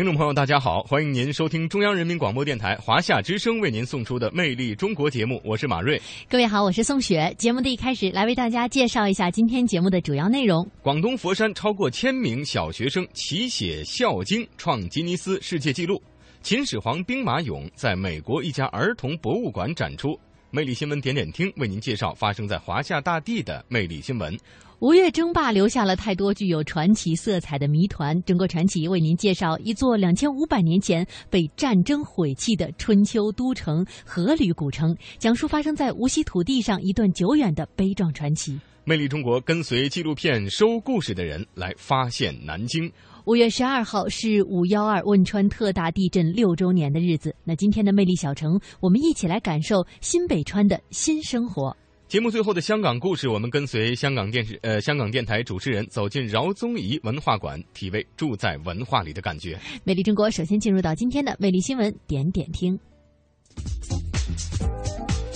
听众朋友，大家好，欢迎您收听中央人民广播电台华夏之声为您送出的《魅力中国》节目，我是马瑞。各位好，我是宋雪。节目的一开始，来为大家介绍一下今天节目的主要内容。广东佛山超过千名小学生齐写《孝经》，创吉尼斯世界纪录。秦始皇兵马俑在美国一家儿童博物馆展出。魅力新闻点点听为您介绍发生在华夏大地的魅力新闻。吴越争霸留下了太多具有传奇色彩的谜团。中国传奇为您介绍一座两千五百年前被战争毁弃的春秋都城阖闾古城，讲述发生在无锡土地上一段久远的悲壮传奇。魅力中国跟随纪录片收故事的人来发现南京。五月十二号是五幺二汶川特大地震六周年的日子。那今天的魅力小城，我们一起来感受新北川的新生活。节目最后的香港故事，我们跟随香港电视呃香港电台主持人走进饶宗颐文化馆，体味住在文化里的感觉。魅力中国首先进入到今天的魅力新闻点点听。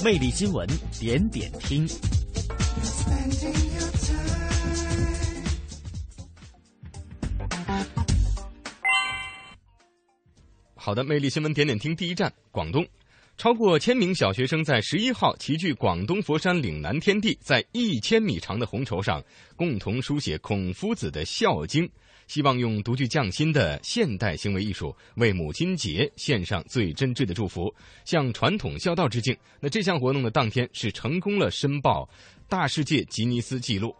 魅力新闻点点听。好的，魅力新闻点点听第一站广东，超过千名小学生在十一号齐聚广东佛山岭南天地，在一千米长的红绸上共同书写孔夫子的《孝经》，希望用独具匠心的现代行为艺术为母亲节献上最真挚的祝福，向传统孝道致敬。那这项活动的当天是成功了申报大世界吉尼斯纪录。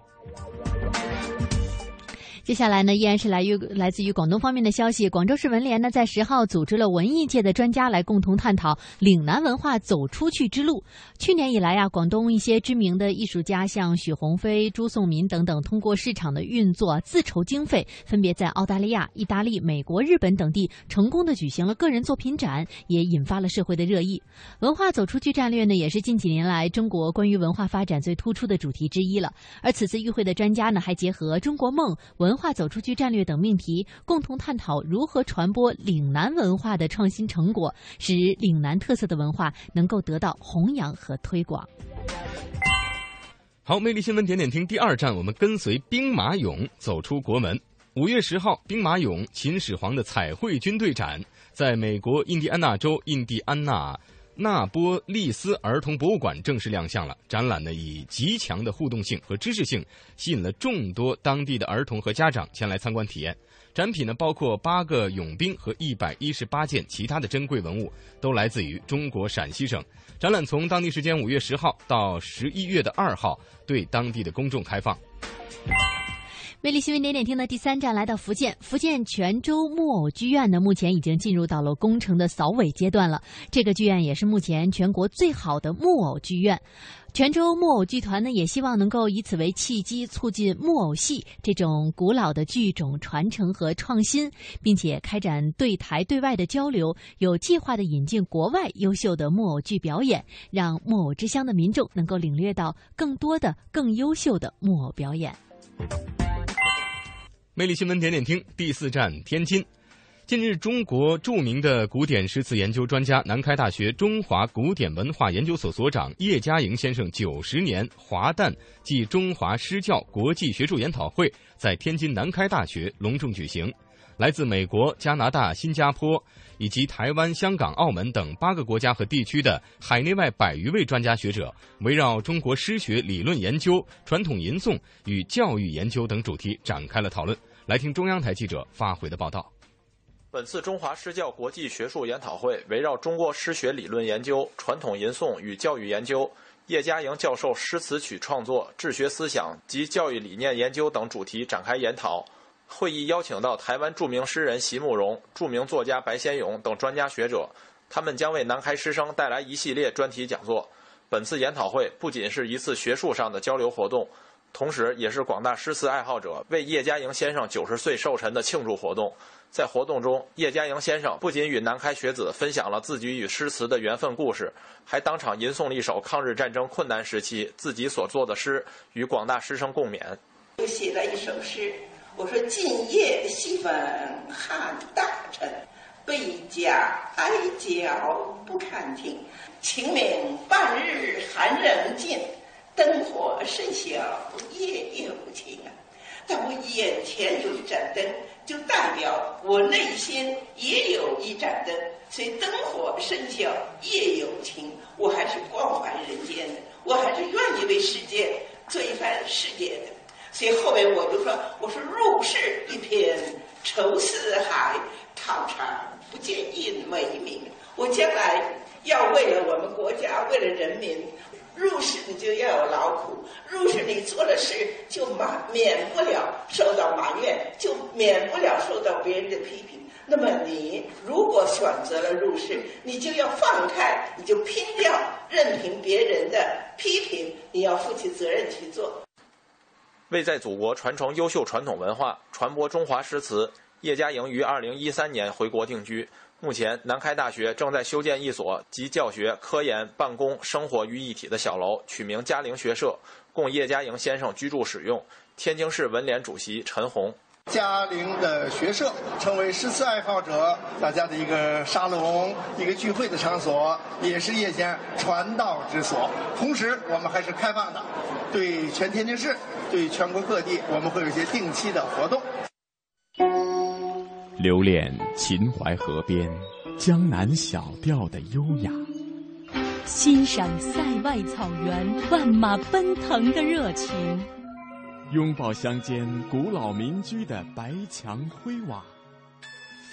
接下来呢，依然是来于来自于广东方面的消息。广州市文联呢，在十号组织了文艺界的专家来共同探讨岭南文化走出去之路。去年以来呀、广东一些知名的艺术家，像许鸿飞、朱颂民等等，通过市场的运作自筹经费，分别在澳大利亚、意大利、美国、日本等地成功的举行了个人作品展，也引发了社会的热议。文化走出去战略呢，也是近几年来中国关于文化发展最突出的主题之一了。而此次与会的专家呢，还结合中国梦、文文化走出去战略等命题，共同探讨如何传播岭南文化的创新成果，使岭南特色的文化能够得到弘扬和推广。好，魅力新闻点点听第二站，我们跟随兵马俑走出国门。五月十号，兵马俑秦始皇的彩绘军队展在美国印第安纳州印第安纳纳波利斯儿童博物馆正式亮相了。展览呢以极强的互动性和知识性，吸引了众多当地的儿童和家长前来参观体验。展品呢包括八个俑兵和一百一十八件其他的珍贵文物，都来自于中国陕西省。展览从当地时间五月十号到十一月的二号对当地的公众开放。魅力新闻点点听的第三站来到福建，福建泉州木偶剧院呢，目前已经进入到了工程的扫尾阶段了。这个剧院也是目前全国最好的木偶剧院。泉州木偶剧团呢，也希望能够以此为契机，促进木偶戏这种古老的剧种传承和创新，并且开展对台对外的交流，有计划的引进国外优秀的木偶剧表演，让木偶之乡的民众能够领略到更多的、更优秀的木偶表演。魅力新闻点点听第四站天津。近日，中国著名的古典诗词研究专家、南开大学中华古典文化研究所所长叶嘉莹先生九十年华诞暨中华诗教国际学术研讨会在天津南开大学隆重举行。来自美国、加拿大、新加坡以及台湾、香港、澳门等八个国家和地区的海内外百余位专家学者，围绕中国诗学理论研究、传统吟诵与教育研究等主题展开了讨论。来听中央台记者发回的报道。本次中华诗教国际学术研讨会围绕中国诗学理论研究、传统吟诵与教育研究、叶嘉莹教授诗词曲创作、治学思想及教育理念研究等主题展开研讨。会议邀请到台湾著名诗人席慕容、著名作家白先勇等专家学者，他们将为南开师生带来一系列专题讲座。本次研讨会不仅是一次学术上的交流活动，同时也是广大诗词爱好者为叶嘉莹先生九十岁寿辰的庆祝活动。在活动中，叶嘉莹先生不仅与南开学子分享了自己与诗词的缘分故事，还当场吟诵了一首抗日战争困难时期自己所作的诗，与广大师生共勉。又写了一首诗，我说：“今夜西风汉大臣，贝甲哀叫不堪听。清明半日寒人尽，灯火甚小夜有情啊！”但我眼前有一盏灯。就代表我内心也有一盏灯，所以灯火甚小夜有情，我还是关怀人间的，我还是愿意为世界做一番事业的。所以后面我就说，我说入世一片愁似海，讨长不见印为名。我将来要为了我们国家，为了人民。入世你就要有劳苦，入世你做了事就满免不了受到埋怨，就免不了受到别人的批评。那么你如果选择了入世，你就要放开，你就拼掉任凭别人的批评，你要负起责任去做。为在祖国传承优秀传统文化，传播中华诗词，叶嘉莹于二零一三年回国定居。目前，南开大学正在修建一所集教学、科研、办公、生活于一体的小楼，取名嘉陵学社，供叶嘉莹先生居住使用。天津市文联主席陈红：嘉陵的学社成为诗词爱好者大家的一个沙龙、一个聚会的场所，也是夜间传道之所。同时，我们还是开放的，对全天津市、对全国各地，我们会有一些定期的活动。留恋秦淮河边江南小调的优雅，欣赏塞外草原万马奔腾的热情，拥抱乡间古老民居的白墙灰瓦，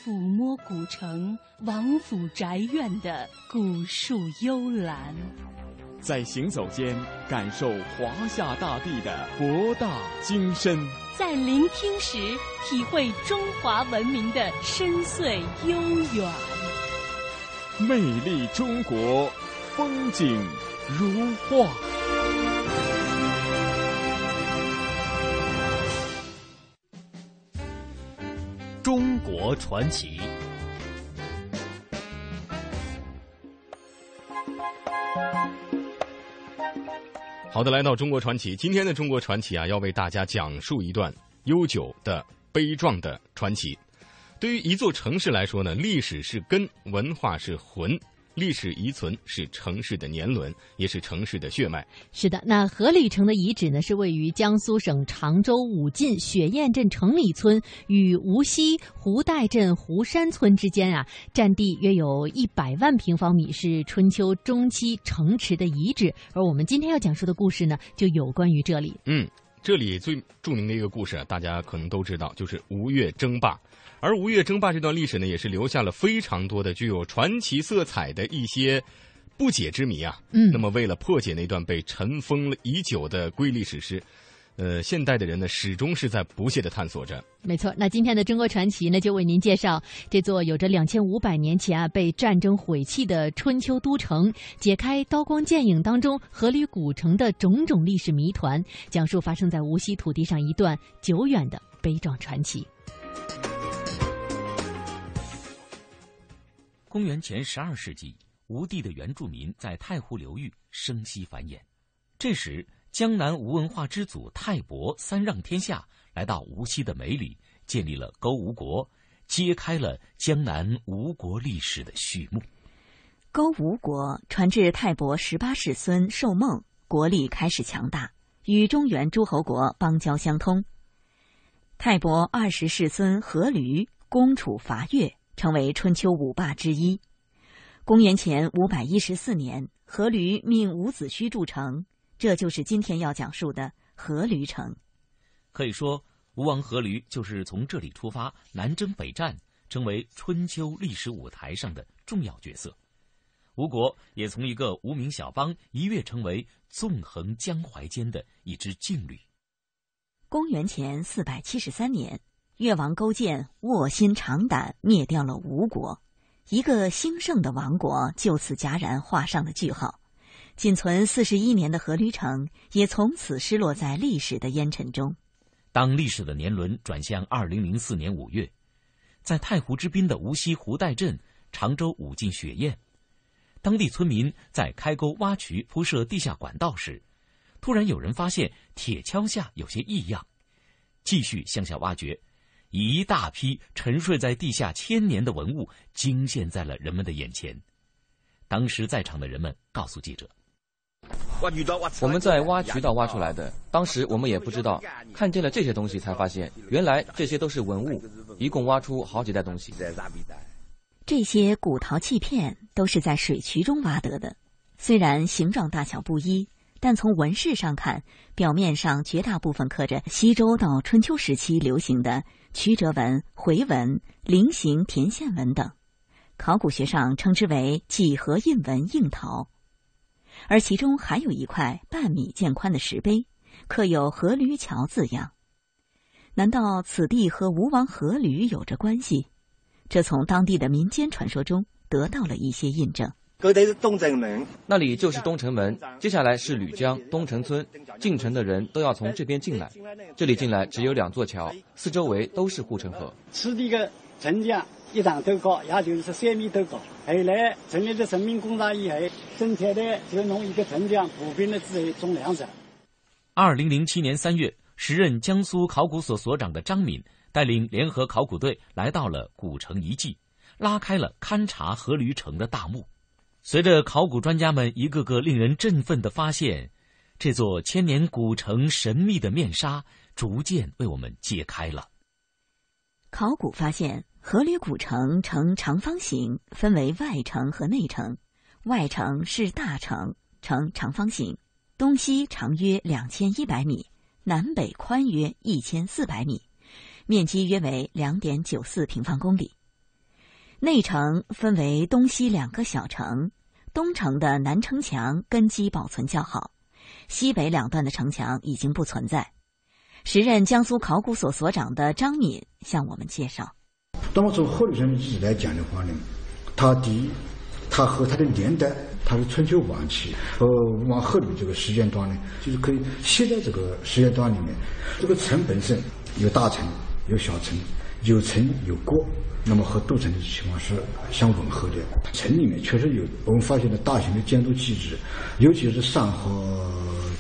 抚摸古城王府宅院的古树幽兰。在行走间感受华夏大地的博大精深，在聆听时体会中华文明的深邃悠远。魅力中国，风景如画。中国传奇。好的，来到中国传奇，今天的中国传奇啊，要为大家讲述一段悠久的悲壮的传奇。对于一座城市来说呢，历史是根，文化是魂。历史遗存是城市的年轮，也是城市的血脉。是的，那阖闾城的遗址呢，是位于江苏省常州武进雪堰镇城里村与无锡湖岱镇湖山村之间啊，占地约有一百万平方米，是春秋中期城池的遗址。而我们今天要讲述的故事呢，就有关于这里。嗯，这里最著名的一个故事，大家可能都知道，就是吴越争霸。而吴越争霸这段历史呢，也是留下了非常多的具有传奇色彩的一些不解之谜啊。嗯，那么为了破解那段被尘封了已久的瑰丽史诗，呃，现代的人呢，始终是在不懈的探索着。没错，那今天的中国传奇呢，就为您介绍这座有着两千五百年前啊被战争毁弃的春秋都城，解开刀光剑影当中阖闾古城的种种历史谜团，讲述发生在无锡土地上一段久远的悲壮传奇。公元前十二世纪，吴地的原住民在太湖流域生息繁衍。这时，江南吴文化之祖泰伯三让天下来到无锡的梅里，建立了勾吴国，揭开了江南吴国历史的序幕。勾吴国传至泰伯十八世孙寿梦，国力开始强大，与中原诸侯国邦交相通。泰伯二十世孙阖闾攻楚伐越。成为春秋五霸之一。公元前五百一十四年，阖闾命伍子胥筑城，这就是今天要讲述的阖闾城。可以说，吴王阖闾就是从这里出发，南征北战，成为春秋历史舞台上的重要角色。吴国也从一个无名小邦一跃成为纵横江淮间的一支劲旅。公元前四百七十三年。越王勾践卧薪尝胆灭掉了吴国，一个兴盛的王国就此戛然画上了句号。仅存四十一年的阖闾城也从此失落在历史的烟尘中。当历史的年轮转向二零零四年五月，在太湖之滨的无锡湖岱镇，常州武进雪堰。当地村民在开沟挖渠铺设地下管道时，突然有人发现铁锹下有些异样，继续向下挖掘，一大批沉睡在地下千年的文物惊现在了人们的眼前。当时在场的人们告诉记者。我们在挖渠道挖出来的，当时我们也不知道，看见了这些东西才发现，原来这些都是文物，一共挖出好几袋东西。这些古陶器片都是在水渠中挖得的，虽然形状大小不一，但从纹饰上看，表面上绝大部分刻着西周到春秋时期流行的曲折纹、回纹、菱形填线纹等，考古学上称之为几何印纹硬陶。而其中还有一块半米见宽的石碑，刻有“阖闾桥”字样。难道此地和吴王阖闾有着关系？这从当地的民间传说中得到了一些印证。是东城门，那里就是东城门。接下来是吕江东城村，进城的人都要从这边进来。这里进来只有两座桥，四周围都是护城河。此地的城墙。一丈多高，也就是三米多高。后来成立了人民公社以后，生产的就弄一个城墙，普遍的之后种粮食。二零零七年三月，时任江苏考古所所长的张敏带领联合考古队来到了古城遗迹，拉开了勘察阖闾城的大幕。随着考古专家们一个个令人振奋的发现，这座千年古城神秘的面纱逐渐为我们揭开了。考古发现。阖闾古城呈长方形，分为外城和内城。外城是大城，呈长方形，东西长约两千一百米，南北宽约一千四百米，面积约为两点九四平方公里。内城分为东西两个小城，东城的南城墙根基保存较好，西北两段的城墙已经不存在。时任江苏考古所所长的张敏向我们介绍。那么从阖闾城遗址来讲的话呢，它第一，它和它的年代，它是春秋晚期，呃，往阖闾这个时间段呢，就是可以写在这个时间段里面。这个城本身有大城，有小城，有城有国，那么和都城的情况是相吻合的。城里面确实有我们发现了大型的建筑基址，尤其是上河。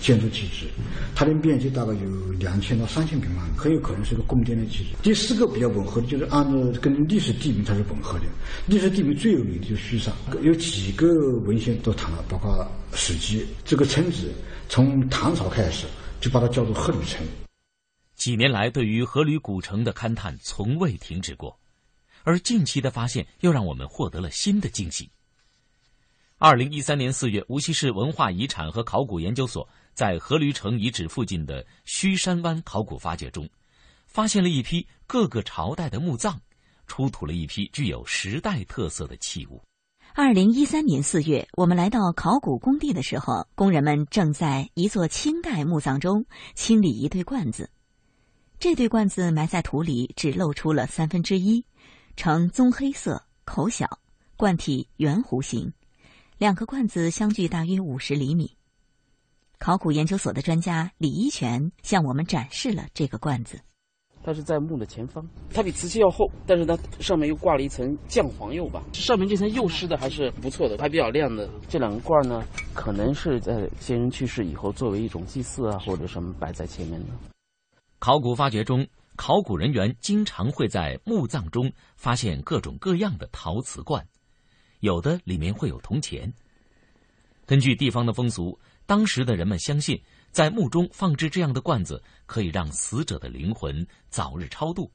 建筑基址，它的面积大概有两千到三千平方米，很有可能是个宫殿的基址。第四个比较吻合的，就是按照跟历史地名它是吻合的。历史地名最有名的就是盱眙，有几个文献都谈了，包括《史记》。这个村子从唐朝开始就把它叫做阖闾城。几年来，对于阖闾古城的勘探从未停止过，而近期的发现又让我们获得了新的惊喜。二零一三年四月，无锡市文化遗产和考古研究所。在阖闾城遗址附近的胥山湾考古发掘中，发现了一批各个朝代的墓葬，出土了一批具有时代特色的器物。二零一三年四月，我们来到考古工地的时候，工人们正在一座清代墓葬中清理一对罐子。这对罐子埋在土里，只露出了三分之一，呈棕黑色，口小，罐体圆弧形，两个罐子相距大约五十厘米。考古研究所的专家李一全向我们展示了这个罐子。它是在墓的前方，它比瓷器要厚，但是它上面又挂了一层酱黄釉吧。上面这层釉施的还是不错的，还比较亮的。这两个罐呢，可能是在先人去世以后作为一种祭祀啊，或者什么摆在前面的。考古发掘中，考古人员经常会在墓葬中发现各种各样的陶瓷罐，有的里面会有铜钱。根据地方的风俗。当时的人们相信，在墓中放置这样的罐子，可以让死者的灵魂早日超度。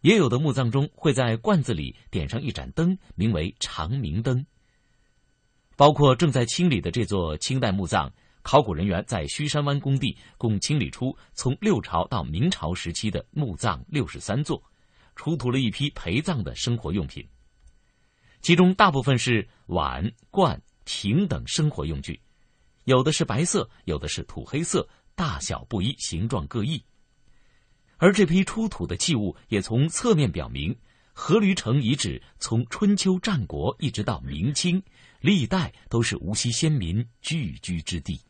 也有的墓葬中会在罐子里点上一盏灯，名为长明灯。包括正在清理的这座清代墓葬，考古人员在虚山湾工地共清理出从六朝到明朝时期的墓葬六十三座，出土了一批陪葬的生活用品，其中大部分是碗、罐、瓶等生活用具。有的是白色，有的是土黑色，大小不一，形状各异。而这批出土的器物也从侧面表明，阖闾城遗址从春秋战国一直到明清，历代都是无锡先民聚居之地。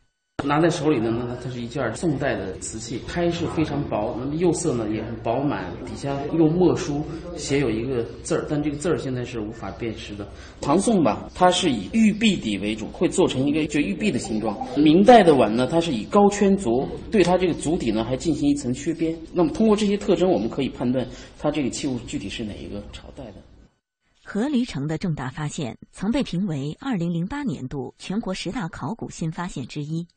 拿在手里的呢，它是一件宋代的瓷器，胎是非常薄，那么釉色呢也很饱满，底下用墨书写有一个字儿，但这个字儿现在是无法辨识的。唐宋吧，它是以玉璧底为主，会做成一个就玉璧的形状。明代的碗呢，它是以高圈足，对它这个足底呢还进行一层削边。那么通过这些特征，我们可以判断它这个器物具体是哪一个朝代的。阖闾城的重大发现曾被评为2008年度全国十大考古新发现之一。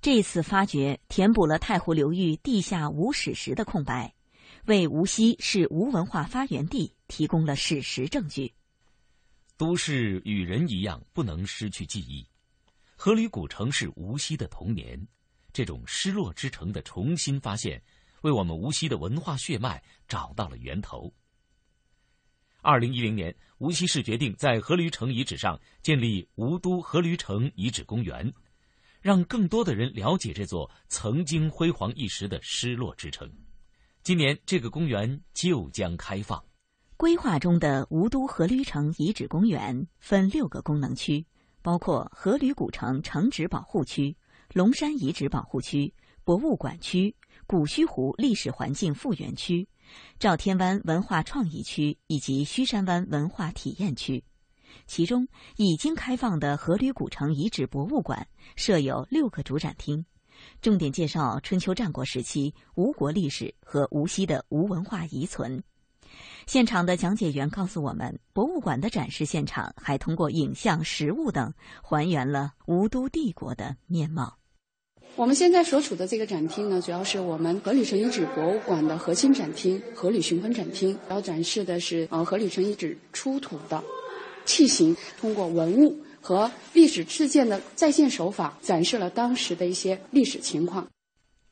这次发掘填补了太湖流域地下无史实的空白，为无锡是无文化发源地提供了史实证据。都市与人一样，不能失去记忆。阖闾古城是无锡的童年，这种失落之城的重新发现，为我们无锡的文化血脉找到了源头。二零一零年，无锡市决定在阖闾城遗址上建立吴都阖闾城遗址公园。让更多的人了解这座曾经辉煌一时的失落之城。今年这个公园就将开放。规划中的吴都阖闾城遗址公园分六个功能区，包括阖闾古城城址保护区、龙山遗址保护区、博物馆区、古虚湖历史环境复原区、赵天湾文化创意区以及虚山湾文化体验区。其中已经开放的阖闾古城遗址博物馆设有六个主展厅，重点介绍春秋战国时期吴国历史和无锡的吴文化遗存。现场的讲解员告诉我们，博物馆的展示现场还通过影像、实物等还原了吴都帝国的面貌。我们现在所处的这个展厅呢，主要是我们阖闾城遗址博物馆的核心展厅——阖闾巡婚展厅，主要展示的是呃阖闾城遗址出土的。器型通过文物和历史事件的再现手法，展示了当时的一些历史情况。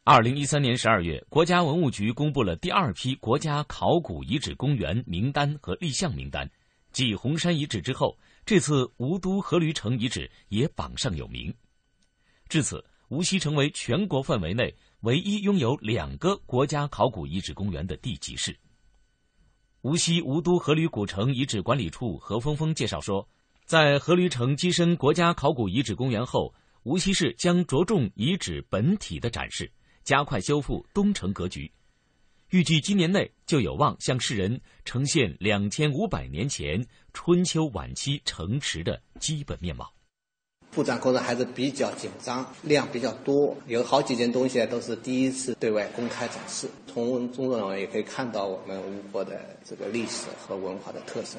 二零一三年十二月，国家文物局公布了第二批国家考古遗址公园名单和立项名单。继红山遗址之后，这次吴都阖闾城遗址也榜上有名。至此，无锡成为全国范围内唯一拥有两个国家考古遗址公园的地级市。无锡吴都阖闾古城遗址管理处何峰峰介绍说，在阖闾城跻身国家考古遗址公园后，无锡市将着重遗址本体的展示，加快修复东城格局。预计今年内就有望向世人呈现两千五百年前春秋晚期城池的基本面貌。布展过程还是比较紧张，量比较多，有好几件东西都是第一次对外公开展示。从中也可以看到我们吴国的这个历史和文化的特色。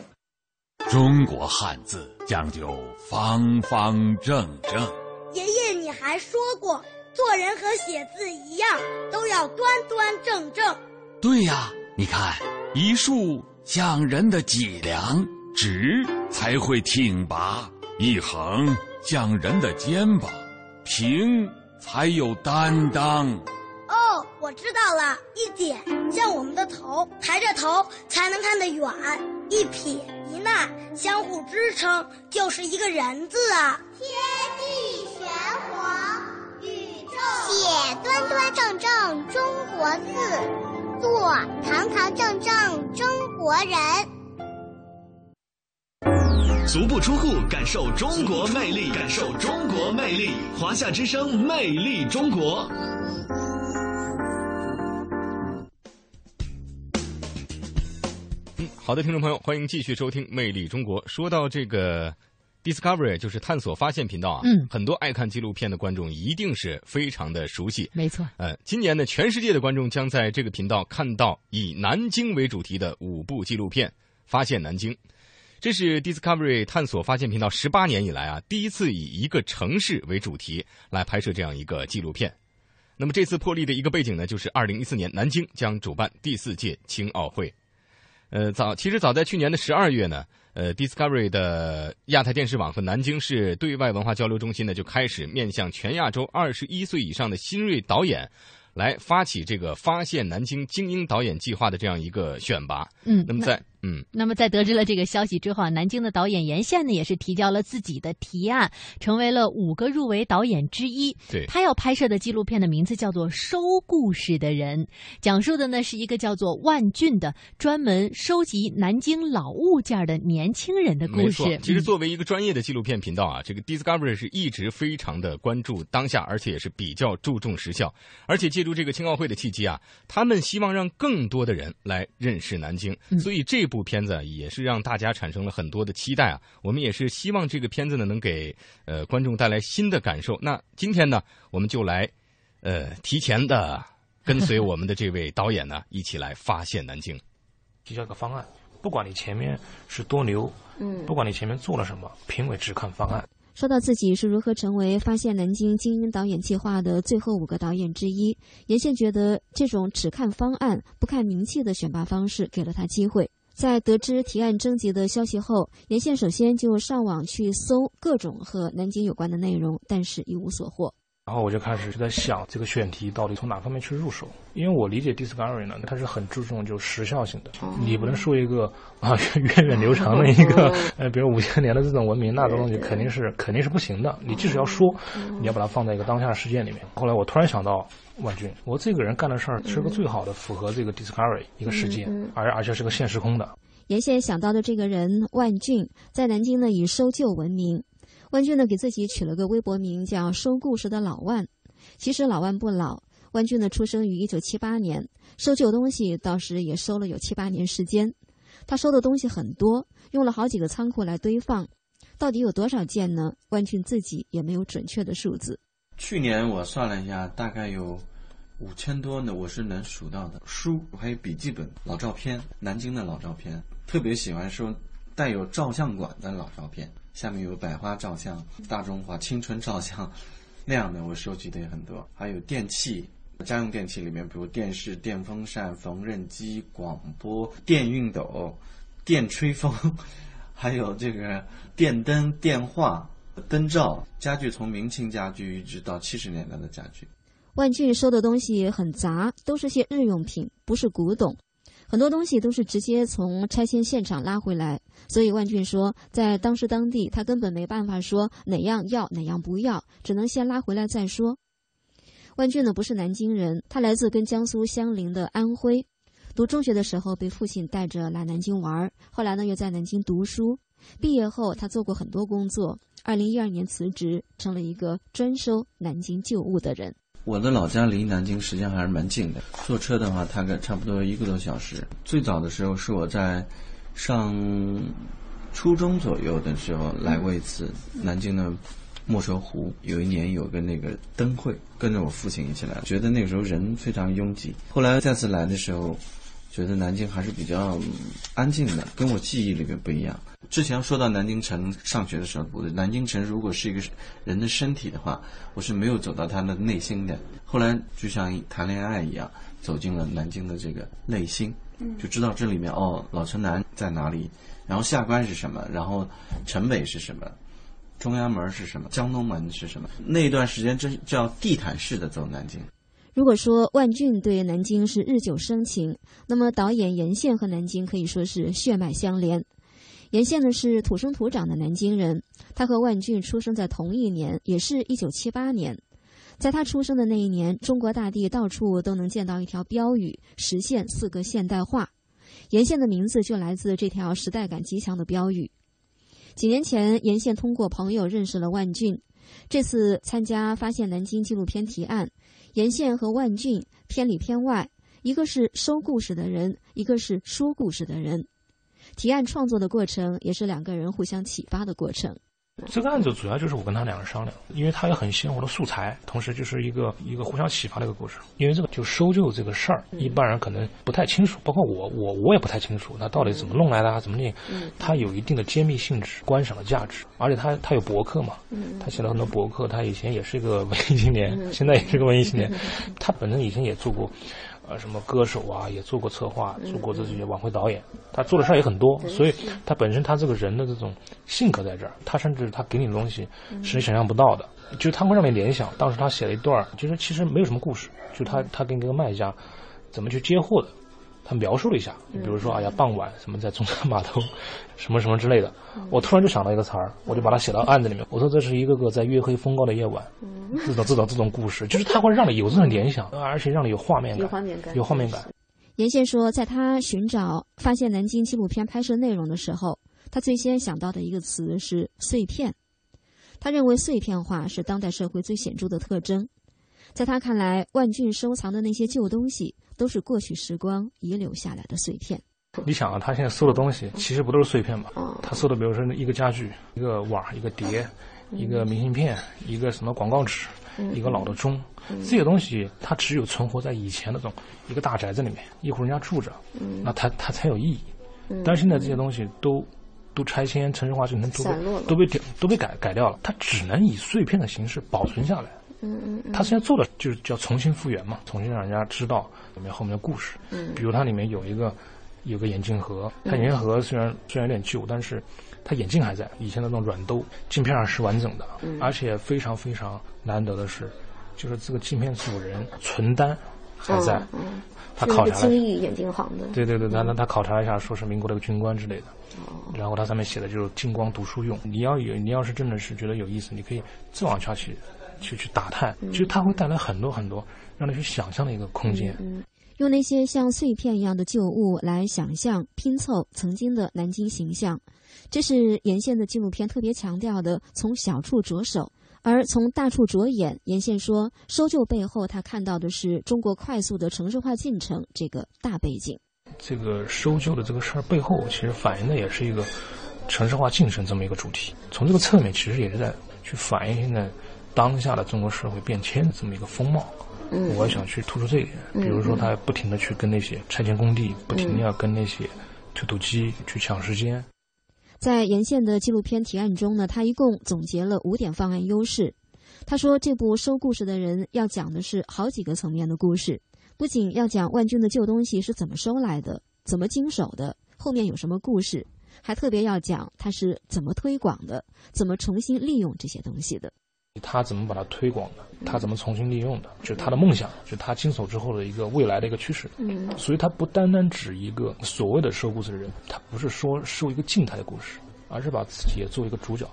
中国汉字讲究方方正正。爷爷，你还说过，做人和写字一样，都要端端正正。对呀，你看，一竖像人的脊梁，直才会挺拔；一横。像人的肩膀，平才有担当。哦，我知道了，一点像我们的头，抬着头才能看得远。一撇一捺，相互支撑，就是一个人字啊。天地玄黄，宇宙写端端正正中国字，做堂堂正正中国人。足不出户，感受中国魅力，感受中国魅力。华夏之声，魅力中国。嗯，好的，听众朋友，欢迎继续收听《魅力中国》。说到这个 Discovery，就是探索发现频道啊，嗯，很多爱看纪录片的观众一定是非常的熟悉。没错，呃，今年呢，全世界的观众将在这个频道看到以南京为主题的五部纪录片，《发现南京》。这是 Discovery 探索发现频道十八年以来啊，第一次以一个城市为主题来拍摄这样一个纪录片。那么这次破例的一个背景呢，就是二零一四年南京将主办第四届青奥会。呃，早其实早在去年的十二月呢，呃，Discovery 的亚太电视网和南京市对外文化交流中心呢就开始面向全亚洲二十一岁以上的新锐导演。来发起这个发现南京精英导演计划的这样一个选拔。嗯，那么在嗯，那么在得知了这个消息之后啊，南京的导演严宪呢也是提交了自己的提案，成为了五个入围导演之一。对，他要拍摄的纪录片的名字叫做《收故事的人》，讲述的呢是一个叫做万俊的专门收集南京老物件的年轻人的故事。其实作为一个专业的纪录片频道啊，这个 Discovery 是一直非常的关注当下，而且也是比较注重时效。而且借助这个青奥会的契机啊，他们希望让更多的人来认识南京，嗯所以这部片子也是让大家产生了很多的期待啊。我们也是希望这个片子呢能给呃观众带来新的感受。那今天呢，我们就来呃提前的 跟随我们的这位导演呢一起来发现南京。提交一个方案，不管你前面是多牛，嗯不管你前面做了什么，评委只看方案。说到自己是如何成为发现南京精英导演计划的最后五个导演之一，严宪觉得这种只看方案不看名气的选拔方式给了他机会。在得知提案征集的消息后，严宪首先就上网去搜各种和南京有关的内容，但是一无所获。然后我就开始就在想这个选题到底从哪方面去入手，因为我理解 Discovery 呢，它是很注重就时效性的，你不能说一个啊源远流长的一个 呃，比如五千年的这种文明，那种东西肯定是肯定是不行的。你即使要说，你要把它放在一个当下的事件里面。后来我突然想到万俊，我这个人干的事儿是个最好的符合这个 Discovery 一个事件，而而且是个现时空的。严先想到的这个人万俊，在南京呢以收旧闻名。万俊呢给自己取了个微博名叫“收故事的老万”。其实老万不老，万俊呢出生于一九七八年，收旧东西倒是也收了有七八年时间。他收的东西很多，用了好几个仓库来堆放，到底有多少件呢？万俊自己也没有准确的数字。去年我算了一下，大概有五千多呢，我是能数到的。书还有笔记本、老照片，南京的老照片，特别喜欢说带有照相馆的老照片，下面有百花照相、大中华青春照相。那样的我收集的也很多，还有电器，家用电器里面，比如电视、电风扇、缝纫机、广播、电熨斗、电吹风，还有这个电灯、电话、灯罩、家具，从明清家具一直到七十年代的家具。万俊收的东西很杂，都是些日用品，不是古董。很多东西都是直接从拆迁现场拉回来，所以万俊说，在当时当地，他根本没办法说哪样要哪样不要，只能先拉回来再说。万俊呢不是南京人，他来自跟江苏相邻的安徽。读中学的时候被父亲带着来南京玩，后来呢又在南京读书。毕业后，他做过很多工作。二零一二年辞职，成了一个专收南京旧物的人。我的老家离南京实际上还是蛮近的，坐车的话大概差不多一个多小时。最早的时候是我在上初中左右的时候来过一次南京的莫愁湖，有一年有个那个灯会，跟着我父亲一起来，觉得那个时候人非常拥挤。后来再次来的时候，觉得南京还是比较安静的，跟我记忆里面不一样。之前说到南京城，上学的时候不对，南京城如果是一个人的身体的话，我是没有走到他的内心的。后来就像谈恋爱一样，走进了南京的这个内心，就知道这里面哦，老城南在哪里，然后下关是什么，然后城北是什么，中央门是什么，江东门是什么。那一段时间真叫地毯式的走南京。如果说万俊对南京是日久生情，那么导演严宪和南京可以说是血脉相连。严宪呢是土生土长的南京人，他和万俊出生在同一年，也是一九七八年。在他出生的那一年，中国大地到处都能见到一条标语，实现四个现代化。严宪的名字就来自这条时代感极强的标语。几年前，严宪通过朋友认识了万俊，这次参加发现南京纪录片提案，严宪和万俊偏里偏外，一个是收故事的人，一个是说故事的人。提案创作的过程也是两个人互相启发的过程。这个案子主要就是我跟他两人商量，因为他有很鲜活的素材，同时就是一个一个互相启发的一个故事。因为这个就收旧这个事儿，一般人可能不太清楚，包括我，我我也不太清楚，那到底怎么弄来的啊？怎么念？它有一定的揭秘性质、观赏的价值，而且他他有博客嘛，他写了很多博客，他以前也是一个 文艺青年，现在也是个文艺青年，他本身以前也做过。呃，什么歌手啊，也做过策划，做过这些晚会导演，他做的事儿也很多，所以他本身他这个人的这种性格在这儿，他甚至他给你的东西是你想象不到的，就是他会让你联想。当时他写了一段，就是其实没有什么故事，就他他跟一个卖家怎么去接货的，他描述了一下，比如说，哎呀，傍晚什么在中山码头，什么什么之类的。我突然就想到一个词儿，我就把它写到案子里面。我说这是一个个在月黑风高的夜晚，这种这种这种故事，就是它会让你有这种联想，而且让你有画面感，有画面感，有画面感。严宪说，在他寻找发现南京纪录片拍摄内容的时候，他最先想到的一个词是碎片。他认为碎片化是当代社会最显著的特征。在他看来，万俊收藏的那些旧东西。都是过去时光遗留下来的碎片。你想啊，他现在搜的东西其实不都是碎片吗？他搜的，比如说一个家具、一个碗、一个碟、一个明信片、一个什么广告纸、一个老的钟，这些东西它只有存活在以前那种一个大宅子里面，一户人家住着，那它它才有意义。但是现在这些东西都都拆迁、城市化进程都被都被都被改改掉了，它只能以碎片的形式保存下来。嗯嗯，他现在做的就是叫重新复原嘛，重新让人家知道里面后面的故事。嗯，比如它里面有一个有个眼镜盒，它眼镜盒虽然虽然有点旧，但是它眼镜还在，以前的那种软兜，镜片上是完整的。嗯，而且非常非常难得的是，就是这个镜片主人存单还在。嗯，他考察了。金益眼镜行的。对对对，他他他考察了一下，说是民国的一个军官之类的。哦。然后它上面写的就是金光读书用。你要有你要是真的是觉得有意思，你可以再往下去。去去打探，其实它会带来很多很多让你去想象的一个空间。用那些像碎片一样的旧物来想象拼凑曾经的南京形象，这是沿线的纪录片特别强调的，从小处着手，而从大处着眼。沿线说，收旧背后他看到的是中国快速的城市化进程这个大背景。这个收旧的这个事儿背后，其实反映的也是一个城市化进程这么一个主题。从这个侧面，其实也是在去反映现在。当下的中国社会变迁的这么一个风貌，嗯，我想去突出这一点。比如说，他不停的去跟那些拆迁工地，不停的要跟那些推土机去抢时间。在沿线的纪录片提案中呢，他一共总结了五点方案优势。他说，这部收故事的人要讲的是好几个层面的故事，不仅要讲万军的旧东西是怎么收来的，怎么经手的，后面有什么故事，还特别要讲他是怎么推广的，怎么重新利用这些东西的。他怎么把它推广的？他怎么重新利用的？就是他的梦想，就是他经手之后的一个未来的一个趋势。嗯，所以他不单单指一个所谓的说故事的人，他不是说说一个静态的故事，而是把自己也作为一个主角，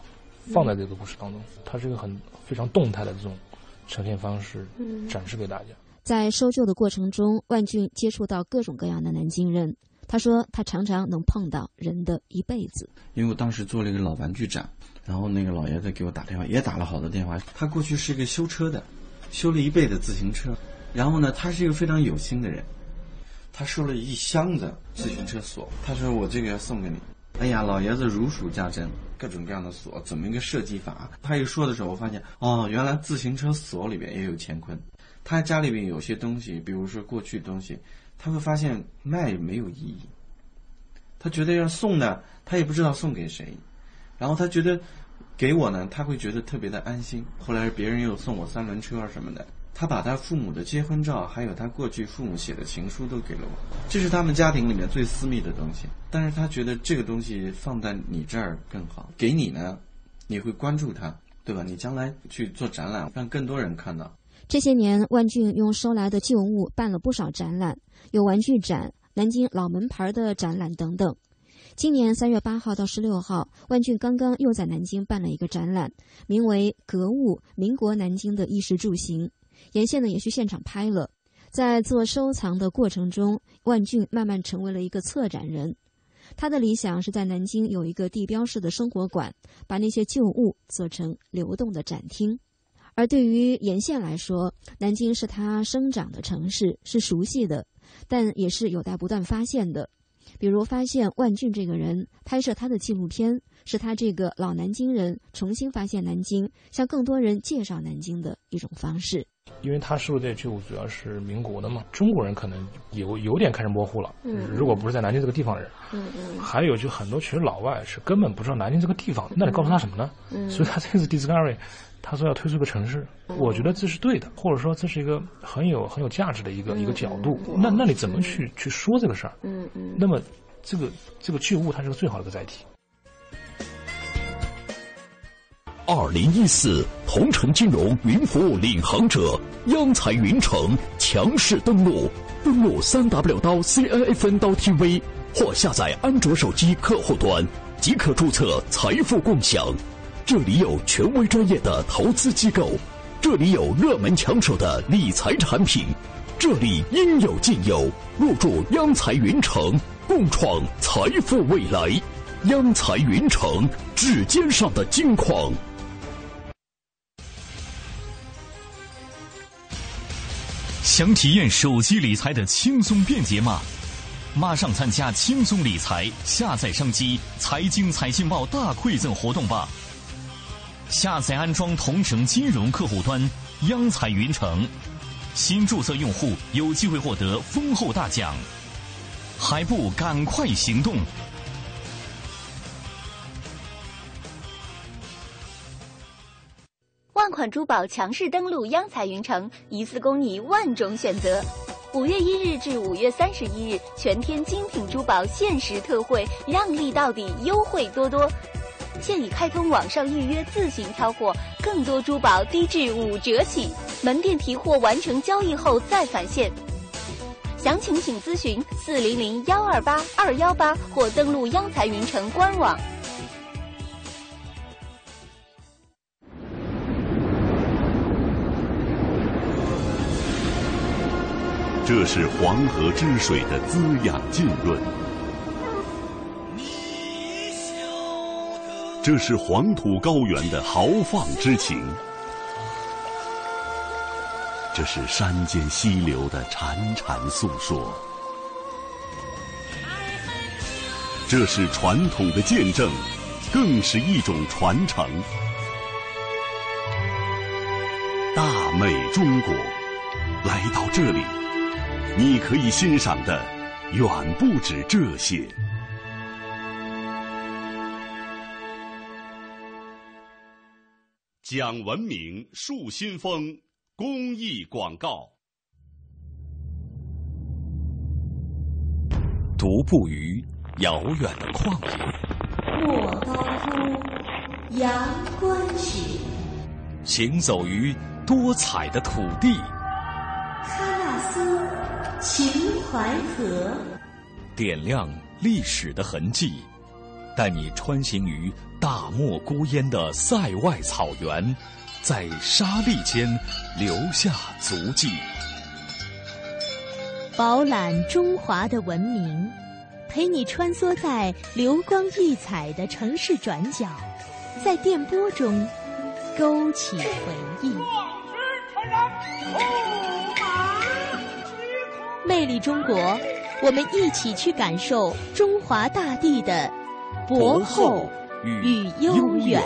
放在这个故事当中。他是一个很非常动态的这种呈现方式，展示给大家。在收旧的过程中，万俊接触到各种各样的南京人。他说，他常常能碰到人的一辈子。因为我当时做了一个老玩具展。然后那个老爷子给我打电话，也打了好多电话。他过去是一个修车的，修了一辈子自行车。然后呢，他是一个非常有心的人，他收了一箱子自行车锁。他说：“我这个要送给你。”哎呀，老爷子如数家珍，各种各样的锁，怎么一个设计法？他一说的时候，我发现哦，原来自行车锁里边也有乾坤。他家里边有些东西，比如说过去东西，他会发现卖没有意义。他觉得要送呢，他也不知道送给谁。然后他觉得，给我呢，他会觉得特别的安心。后来别人又送我三轮车什么的，他把他父母的结婚照，还有他过去父母写的情书都给了我。这是他们家庭里面最私密的东西。但是他觉得这个东西放在你这儿更好，给你呢，你会关注他，对吧？你将来去做展览，让更多人看到。这些年，万俊用收来的旧物办了不少展览，有玩具展、南京老门牌的展览等等。今年三月八号到十六号，万俊刚刚又在南京办了一个展览，名为《格物：民国南京的衣食住行》。沿线呢也去现场拍了。在做收藏的过程中，万俊慢慢成为了一个策展人。他的理想是在南京有一个地标式的生活馆，把那些旧物做成流动的展厅。而对于沿线来说，南京是他生长的城市，是熟悉的，但也是有待不断发现的。比如发现万俊这个人，拍摄他的纪录片，是他这个老南京人重新发现南京，向更多人介绍南京的一种方式。因为他收的这旧物主要是民国的嘛，中国人可能有有点开始模糊了。嗯，如果不是在南京这个地方人，嗯嗯，还有就很多其实老外是根本不知道南京这个地方，那你告诉他什么呢？嗯，所以他这次 Discovery。他说要推出个城市，我觉得这是对的，或者说这是一个很有很有价值的一个一个角度。那那你怎么去去说这个事儿？嗯嗯。那么这个这个旧物它是个最好的一个载体。二零一四同城金融云服务领航者，央财云城强。强势登录，登录三 w 刀 cnfn 刀 tv 或下载安卓手机客户端，即可注册财富共享。这里有权威专业的投资机构，这里有热门抢手的理财产品，这里应有尽有。入驻央财云城，共创财富未来。央财云城，指尖上的金矿。想体验手机理财的轻松便捷吗？马上参加轻松理财下载商机财经财信报大馈赠活动吧！下载安装同城金融客户端央财云城，新注册用户有机会获得丰厚大奖，还不赶快行动！万款珠宝强势登陆央彩云城，一次供你万种选择。五月一日至五月三十一日，全天精品珠宝限时特惠，让利到底，优惠多多。现已开通网上预约，自行挑货，更多珠宝低至五折起。门店提货完成交易后再返现。详情请咨询四零零幺二八二幺八或登录央财云城官网。这是黄河之水的滋养浸润，这是黄土高原的豪放之情，这是山间溪流的潺潺诉说，这是传统的见证，更是一种传承。大美中国，来到这里。你可以欣赏的远不止这些。讲文明树新风公益广告。独步于遥远的旷野，莫高窟阳关雪，行走于多彩的土地。喀纳斯秦淮河，点亮历史的痕迹，带你穿行于大漠孤烟的塞外草原，在沙砾间留下足迹，饱览中华的文明，陪你穿梭在流光溢彩的城市转角，在电波中勾起回忆。魅力中国，我们一起去感受中华大地的博厚与悠远。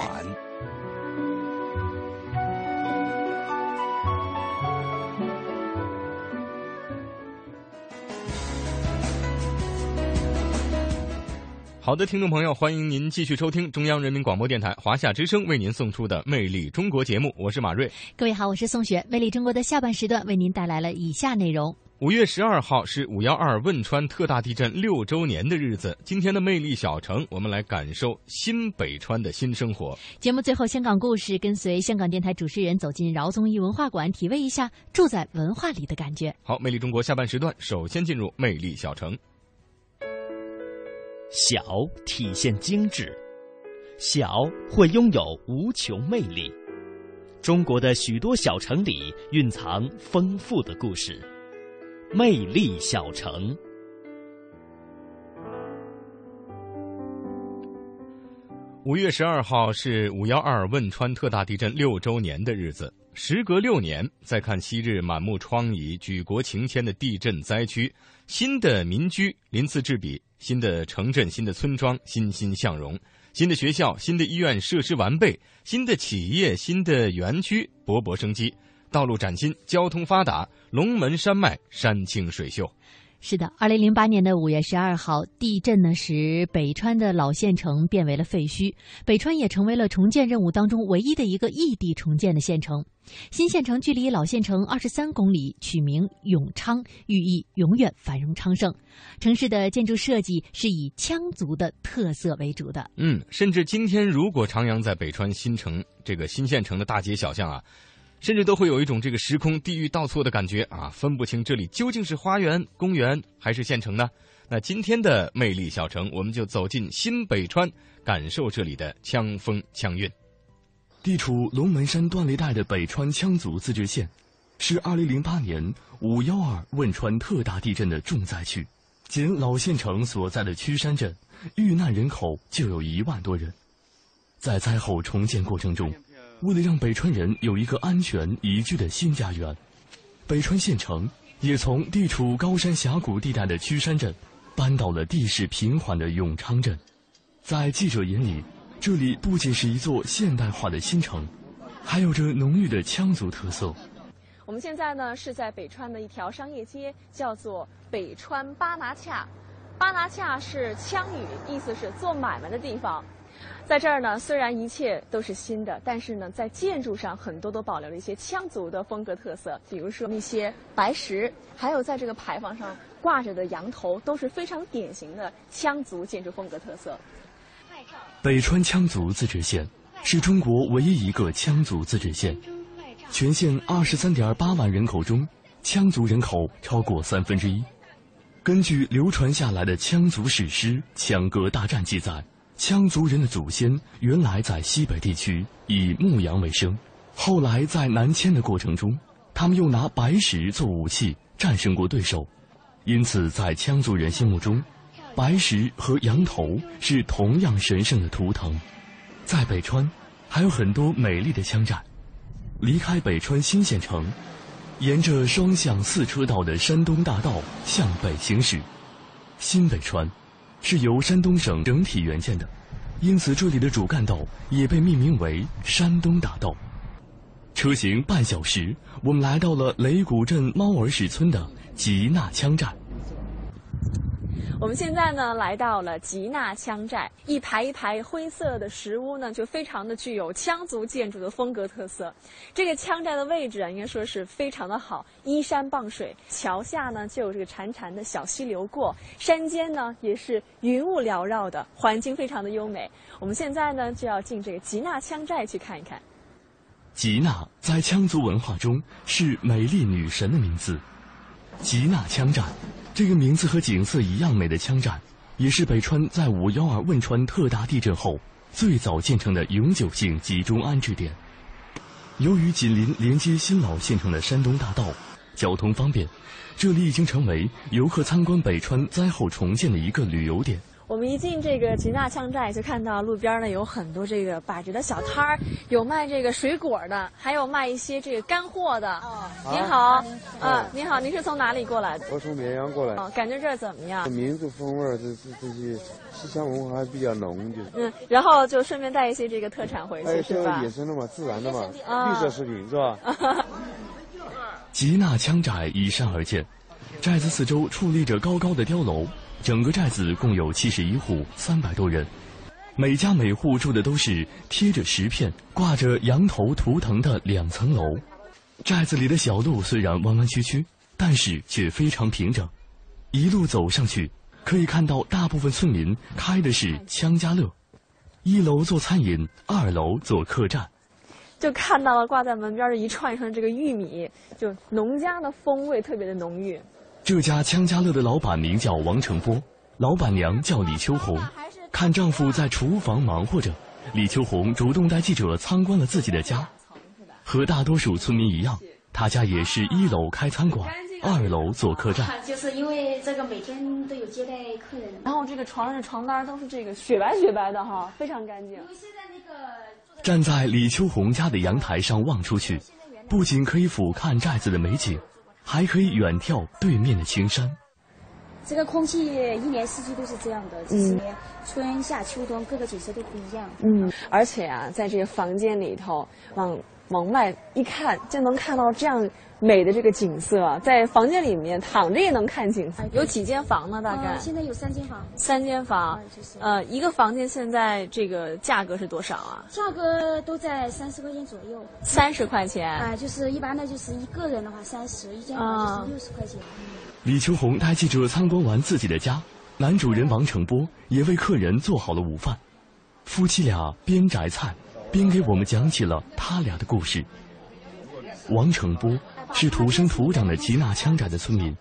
好的，听众朋友，欢迎您继续收听中央人民广播电台华夏之声为您送出的《魅力中国》节目，我是马瑞。各位好，我是宋雪。《魅力中国》的下半时段为您带来了以下内容。五月十二号是五幺二汶川特大地震六周年的日子。今天的魅力小城，我们来感受新北川的新生活。节目最后，香港故事跟随香港电台主持人走进饶宗颐文化馆，体味一下住在文化里的感觉。好，魅力中国下半时段，首先进入魅力小城。小体现精致，小会拥有无穷魅力。中国的许多小城里蕴藏丰富的故事。魅力小城。五月十二号是五幺二汶川特大地震六周年的日子。时隔六年，再看昔日满目疮痍、举国情牵的地震灾区，新的民居鳞次栉比，新的城镇、新的村庄欣欣向荣，新的学校、新的医院设施完备，新的企业、新的园区勃勃生机。道路崭新，交通发达，龙门山脉山清水秀。是的，二零零八年的五月十二号，地震呢使北川的老县城变为了废墟，北川也成为了重建任务当中唯一的一个异地重建的县城。新县城距离老县城二十三公里，取名永昌，寓意永远繁荣昌盛。城市的建筑设计是以羌族的特色为主的。嗯，甚至今天如果徜徉在北川新城这个新县城的大街小巷啊。甚至都会有一种这个时空地域倒错的感觉啊，分不清这里究竟是花园、公园还是县城呢？那今天的魅力小城，我们就走进新北川，感受这里的枪风枪韵。地处龙门山断裂带的北川羌族自治县，是2008年512汶川特大地震的重灾区。仅老县城所在的曲山镇，遇难人口就有一万多人。在灾后重建过程中，为了让北川人有一个安全宜居的新家园，北川县城也从地处高山峡谷地带的曲山镇，搬到了地势平缓的永昌镇。在记者眼里，这里不仅是一座现代化的新城，还有着浓郁的羌族特色。我们现在呢是在北川的一条商业街，叫做北川巴拿恰。巴拿恰是羌语，意思是做买卖的地方。在这儿呢，虽然一切都是新的，但是呢，在建筑上很多都保留了一些羌族的风格特色，比如说那些白石，还有在这个牌坊上挂着的羊头，都是非常典型的羌族建筑风格特色。北川羌族自治县是中国唯一一个羌族自治县，全县二十三点八万人口中，羌族人口超过三分之一。根据流传下来的羌族史诗《羌歌大战》记载，羌族人的祖先原来在西北地区以牧羊为生，后来在南迁的过程中，他们又拿白石做武器战胜过对手，因此在羌族人心目中。白石和羊头是同样神圣的图腾，在北川还有很多美丽的羌寨。离开北川新县城，沿着双向四车道的山东大道向北行驶。新北川是由山东省整体援建的，因此这里的主干道也被命名为山东大道。车行半小时，我们来到了雷鼓镇猫儿石村的吉纳羌寨。我们现在呢来到了吉纳羌寨，一排一排灰色的石屋呢，就非常的具有羌族建筑的风格特色。这个羌寨的位置啊，应该说是非常的好，依山傍水，桥下呢就有这个潺潺的小溪流过，山间呢也是云雾缭绕的，环境非常的优美。我们现在呢就要进这个吉纳羌寨去看一看。吉纳在羌族文化中是美丽女神的名字，吉纳羌寨。这个名字和景色一样美的羌寨，也是北川在五幺二汶川特大地震后最早建成的永久性集中安置点。由于紧邻连接新老县城的山东大道，交通方便，这里已经成为游客参观北川灾后重建的一个旅游点。我们一进这个吉纳羌寨，就看到路边呢有很多这个摆着的小摊儿，有卖这个水果的，还有卖一些这个干货的。您好，啊，您好，您是从哪里过来的？我从绵阳过来。哦，感觉这儿怎么样？民族风味儿，这这这些西乡文化还比较浓，就是。嗯，然后就顺便带一些这个特产回去，是吧？野生的嘛，自然的嘛，绿色食品是吧？吉纳羌寨依山而建，寨子四周矗立着高高的碉楼。整个寨子共有七十一户，三百多人，每家每户住的都是贴着石片、挂着羊头图腾的两层楼。寨子里的小路虽然弯弯曲曲，但是却非常平整。一路走上去，可以看到大部分村民开的是羌家乐，一楼做餐饮，二楼做客栈。就看到了挂在门边的一串一串这个玉米，就农家的风味特别的浓郁。这家羌家乐的老板名叫王成波，老板娘叫李秋红。看丈夫在厨房忙活着，李秋红主动带记者参观了自己的家。和大多数村民一样，他家也是一楼开餐馆，二楼做客栈。就是因为这个每天都有接待客人，然后这个床上的床单都是这个雪白雪白的哈，非常干净。因为现在那个站在李秋红家的阳台上望出去，不仅可以俯瞰寨子的美景。还可以远眺对面的青山。这个空气一年四季都是这样的，嗯，春夏秋冬各个景色都不一样。嗯，而且啊，在这个房间里头，往往外一看，就能看到这样美的这个景色。在房间里面躺着也能看景色。有几间房呢？大概现在有三间房。三间房，呃，一个房间现在这个价格是多少啊？价格都在三十块钱左右。三十块钱。啊，就是一般的就是一个人的话三十，一间房就是六十块钱。李秋红带记者参观完自己的家，男主人王成波也为客人做好了午饭。夫妻俩边摘菜，并给我们讲起了他俩的故事。王成波是土生土长的吉纳羌寨的村民。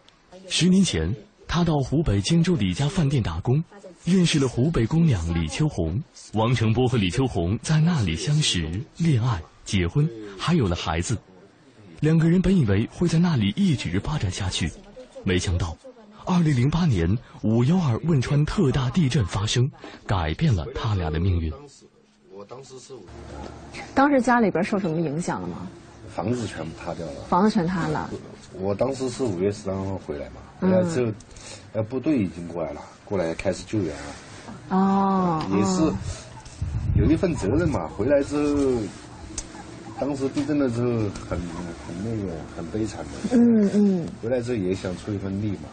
十年前，他到湖北荆州的一家饭店打工，认识了湖北姑娘李秋红。王成波和李秋红在那里相识、恋爱、结婚，还有了孩子。两个人本以为会在那里一直发展下去，没想到，二零零八年五幺二汶川特大地震发生，改变了他俩的命运。我当时是，当时家里边受什么影响了吗？房子全部塌掉了，房子全塌了。我当时是五月十三号回来嘛，回来之后，呃，部队已经过来了，过来开始救援了。哦，也是有一份责任嘛。回来之后，当时地震的时候很很那个很悲惨的。嗯嗯。回来之后也想出一份力嘛。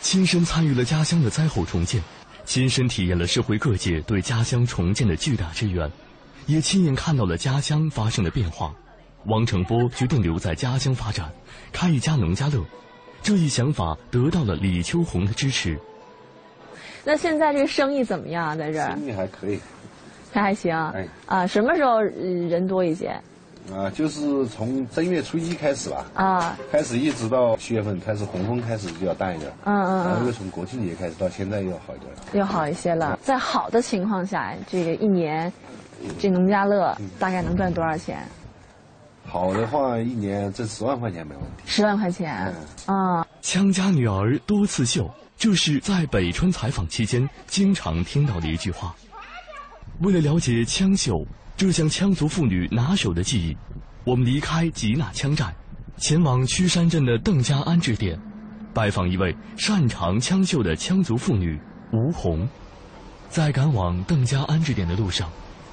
亲身参与了家乡的灾后重建，亲身体验了社会各界对家乡重建的巨大支援，也亲眼看到了家乡发生的变化。王成波决定留在家乡发展，开一家农家乐。这一想法得到了李秋红的支持。那现在这个生意怎么样啊？在这儿？生意还可以，还还行。哎，啊，什么时候人多一些？啊，就是从正月初一开始吧。啊。开始一直到七月份开始红枫开始就要淡一点。嗯嗯嗯。然后又从国庆节开始到现在又好一点了。又好一些了。在好的情况下，这个一年，这农家乐大概能赚多少钱？好的话，一年挣十万块钱没问题。十万块钱，啊！羌家女儿多刺绣，这是在北川采访期间经常听到的一句话。为了了解羌绣这项羌族妇女拿手的技艺，我们离开吉纳羌寨，前往曲山镇的邓家安置点，拜访一位擅长羌绣的羌族妇女吴红。在赶往邓家安置点的路上。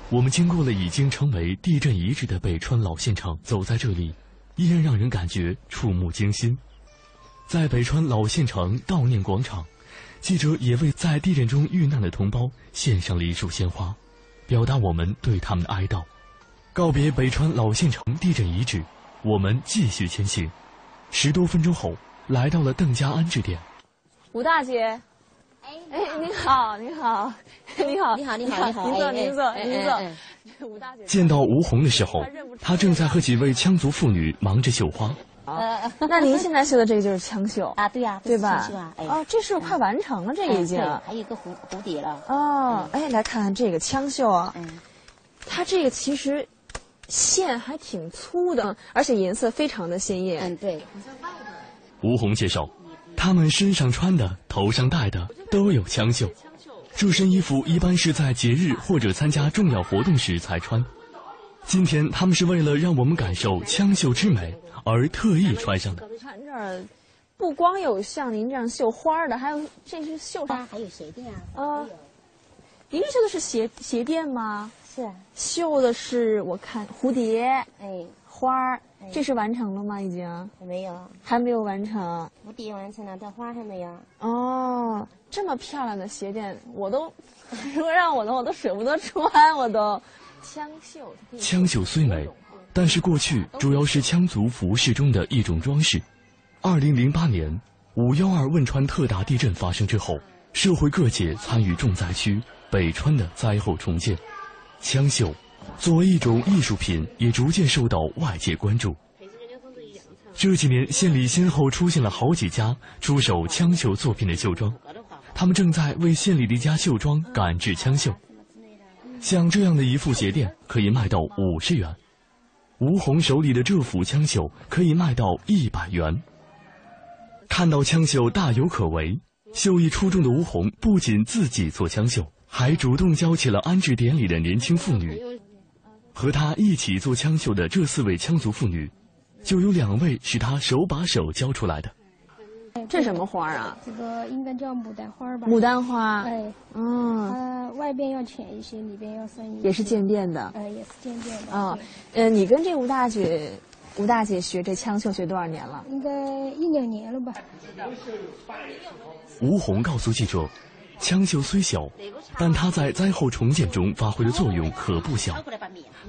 我们经过了已经成为地震遗址的北川老县城，走在这里，依然让人感觉触目惊心。在北川老县城悼念广场，记者也为在地震中遇难的同胞献上了一束鲜花，表达我们对他们的哀悼。告别北川老县城地震遗址，我们继续前行。十多分钟后，来到了邓家安置点。吴大姐。哎，您好，您好，你好，你好，你好，你好，您坐，您坐，您坐。吴大姐见到吴红的时候，她正在和几位羌族妇女忙着绣花。呃，那您现在绣的这个就是枪绣啊？对呀，对吧？哦，这是快完成了，这已经。还有一个蝴蝴蝶了。哦，哎，来看看这个枪绣啊，它这个其实线还挺粗的，而且颜色非常的鲜艳。嗯，对。吴红介绍。他们身上穿的、头上戴的都有枪绣，这身衣服一般是在节日或者参加重要活动时才穿。今天他们是为了让我们感受羌绣之美而特意穿上的。看这儿，不光有像您这样绣花的，还有这是绣花，还有鞋垫啊。啊，您绣的是鞋鞋垫吗？是。绣的是我看蝴蝶，哎，花儿。这是完成了吗？已经没有，还没有完成。蝴蝶完成了，但花还没有。哦，这么漂亮的鞋垫，我都 如果让我的，我都舍不得穿，我都。枪绣，枪绣虽美，但是过去主要是羌族服饰中的一种装饰。二零零八年五幺二汶川特大地震发生之后，社会各界参与重灾区北川的灾后重建，羌绣。作为一种艺术品，也逐渐受到外界关注。这几年，县里先后出现了好几家出手羌绣作品的绣庄，他们正在为县里的一家绣庄赶制羌绣。像这样的一副鞋垫，可以卖到五十元；吴红手里的这幅枪绣可以卖到一百元。看到枪绣大有可为，绣艺出众的吴红不仅自己做枪绣，还主动教起了安置点里的年轻妇女。和他一起做枪绣的这四位羌族妇女，就有两位是他手把手教出来的。这什么花啊？这个应该叫牡丹花吧？牡丹花。哎，嗯。它外边要浅一些，里边要深一些。也是渐变的。呃，也是渐变的。啊，呃，你跟这吴大姐，吴大姐学这枪绣学多少年了？应该一两年了吧。吴红告诉记者。枪绣虽小，但它在灾后重建中发挥的作用可不小。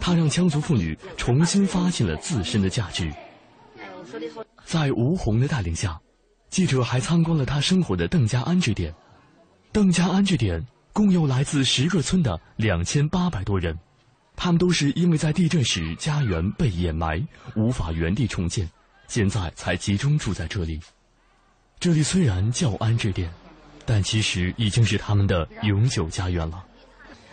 它让羌族妇女重新发现了自身的价值。在吴红的带领下，记者还参观了他生活的邓家安置点。邓家安置点共有来自十个村的两千八百多人，他们都是因为在地震时家园被掩埋，无法原地重建，现在才集中住在这里。这里虽然叫安置点，但其实已经是他们的永久家园了。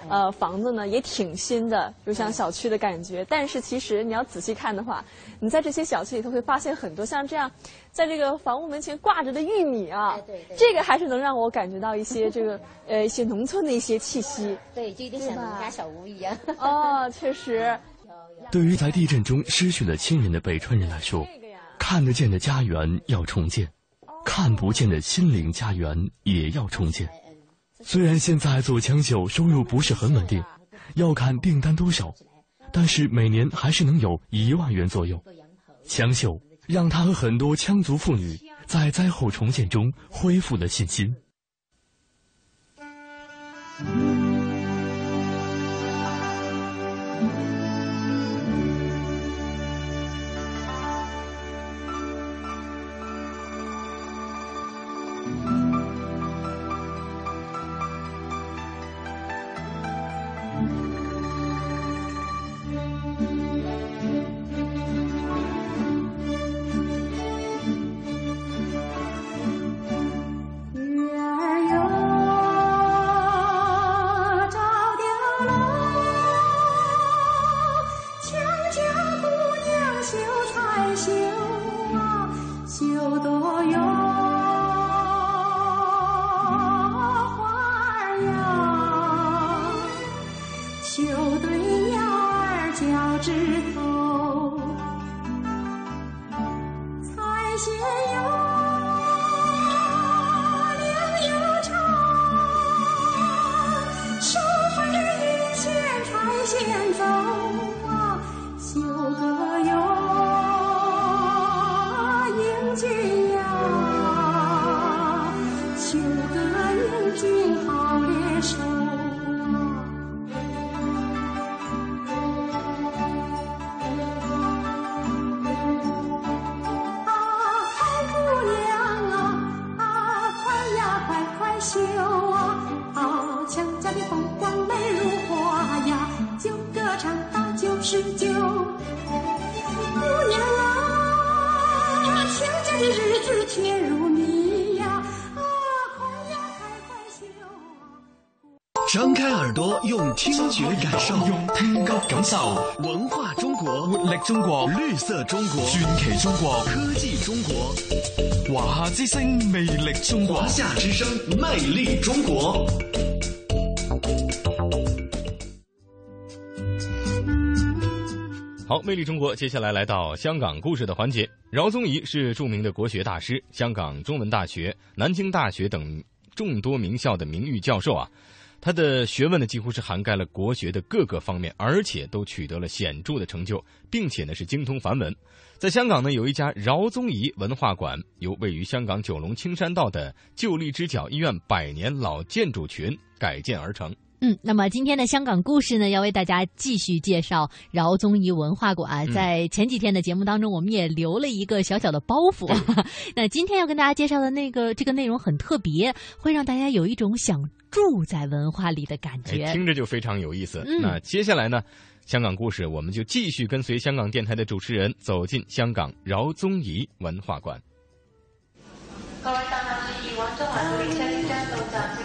呃，房子呢也挺新的，有像小区的感觉。但是其实你要仔细看的话，你在这些小区里头会发现很多像这样，在这个房屋门前挂着的玉米啊，这个还是能让我感觉到一些这个呃一些农村的一些气息。对，就有点像农家小屋一样。哦，确实。对于在地震中失去了亲人的北川人来说，看得见的家园要重建，看不见的心灵家园也要重建。虽然现在做羌绣收入不是很稳定，要看订单多少，但是每年还是能有一万元左右。羌绣让他和很多羌族妇女在灾后重建中恢复了信心。中国，绿色中国，传奇中国，科技中国，华夏之声，魅力中国，华夏之声，魅力中国。好，魅力中国，接下来来到香港故事的环节。饶宗颐是著名的国学大师，香港中文大学、南京大学等众多名校的名誉教授啊。他的学问呢，几乎是涵盖了国学的各个方面，而且都取得了显著的成就，并且呢是精通梵文。在香港呢，有一家饶宗颐文化馆，由位于香港九龙青山道的旧荔枝角医院百年老建筑群改建而成。嗯，那么今天的香港故事呢，要为大家继续介绍饶宗颐文化馆。在前几天的节目当中，我们也留了一个小小的包袱。那今天要跟大家介绍的那个这个内容很特别，会让大家有一种想住在文化里的感觉，听着就非常有意思。嗯、那接下来呢，香港故事我们就继续跟随香港电台的主持人走进香港饶宗颐文化馆。各位搭客注意，往中環到列車即將到站。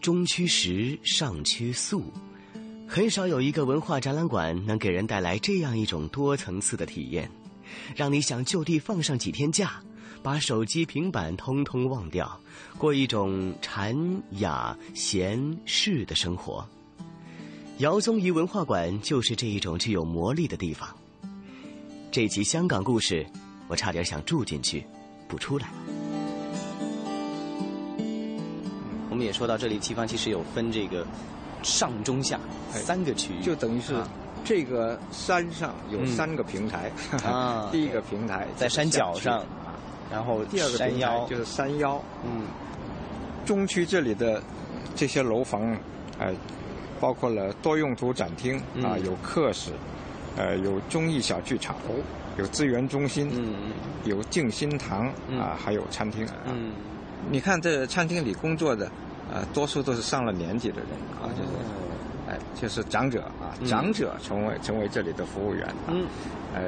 中区石，上区素，很少有一个文化展览馆能给人带来这样一种多层次的体验，让你想就地放上几天假，把手机、平板通通忘掉，过一种禅雅闲适的生活。姚宗颐文化馆就是这一种具有魔力的地方。这集香港故事，我差点想住进去，不出来。们也说到这里，地方其实有分这个上中下三个区域，就等于是这个山上有三个平台啊。第一个平台在山脚上，然后第二个平台就是山腰。嗯，中区这里的这些楼房，呃，包括了多用途展厅啊，有客室，呃，有综艺小剧场，有资源中心，嗯有静心堂啊，还有餐厅。嗯，你看这餐厅里工作的。呃，多数都是上了年纪的人啊，就是，哎，就是长者啊，长者成为成为这里的服务员。嗯，哎，